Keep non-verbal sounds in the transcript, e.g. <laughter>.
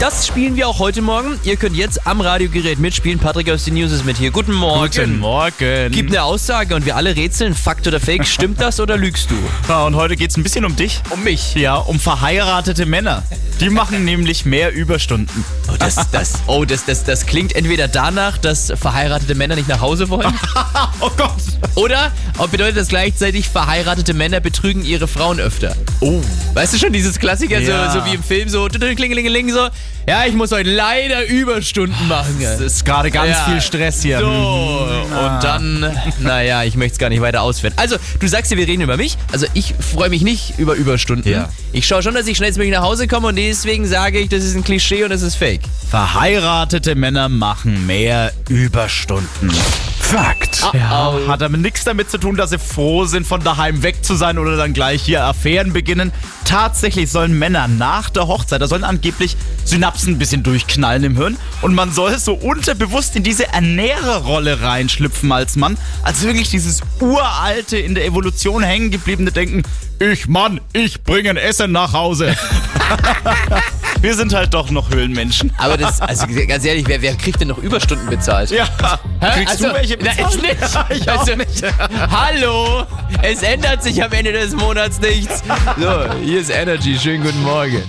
Das spielen wir auch heute Morgen. Ihr könnt jetzt am Radiogerät mitspielen. Patrick aus den News ist mit hier. Guten Morgen. Guten Morgen. Gib eine Aussage und wir alle rätseln, Fakt oder Fake. Stimmt das oder lügst du? Ja, und heute geht's ein bisschen um dich. Um mich. Ja, um verheiratete Männer. Die machen nämlich mehr Überstunden. Oh, das, das, oh das, das, das klingt entweder danach, dass verheiratete Männer nicht nach Hause wollen. <laughs> oh Gott. Oder bedeutet das gleichzeitig, verheiratete Männer betrügen ihre Frauen öfter. Oh. Weißt du schon, dieses Klassiker, Ja. so, so wie im Film, so klingelingeling, so. Ja, ich muss heute leider Überstunden machen. Es ist gerade ganz Ja. viel Stress hier. So, und dann, naja, ich möchte es gar nicht weiter ausführen. Also, du sagst ja, wir reden über mich. Also, ich freue mich nicht über Überstunden. Ja. Ich schaue schon, dass ich schnellstmöglich nach Hause komme und deswegen sage ich, das ist ein Klischee und das ist fake. Verheiratete Männer machen mehr Überstunden. Fakt. Ja, hat aber nichts damit zu tun, dass sie froh sind, von daheim weg zu sein oder dann gleich hier Affären beginnen. Tatsächlich sollen Männer nach der Hochzeit, da sollen angeblich Synapsen ein bisschen durchknallen im Hirn und man soll so unterbewusst in diese Ernährerrolle reinschlüpfen als Mann. Also wirklich dieses uralte, in der Evolution hängen gebliebene Denken, ich Mann, ich bringe ein Essen nach Hause. <laughs> Wir sind halt doch noch Höhlenmenschen. <laughs> Aber das, also ganz ehrlich, wer, wer kriegt denn noch Überstunden bezahlt? Ja, kriegst Also, du welche Na, ich nicht. ich auch Also, nicht. <laughs> Hallo, es ändert sich am Ende des Monats nichts. So, hier ist Energy. Schönen guten Morgen.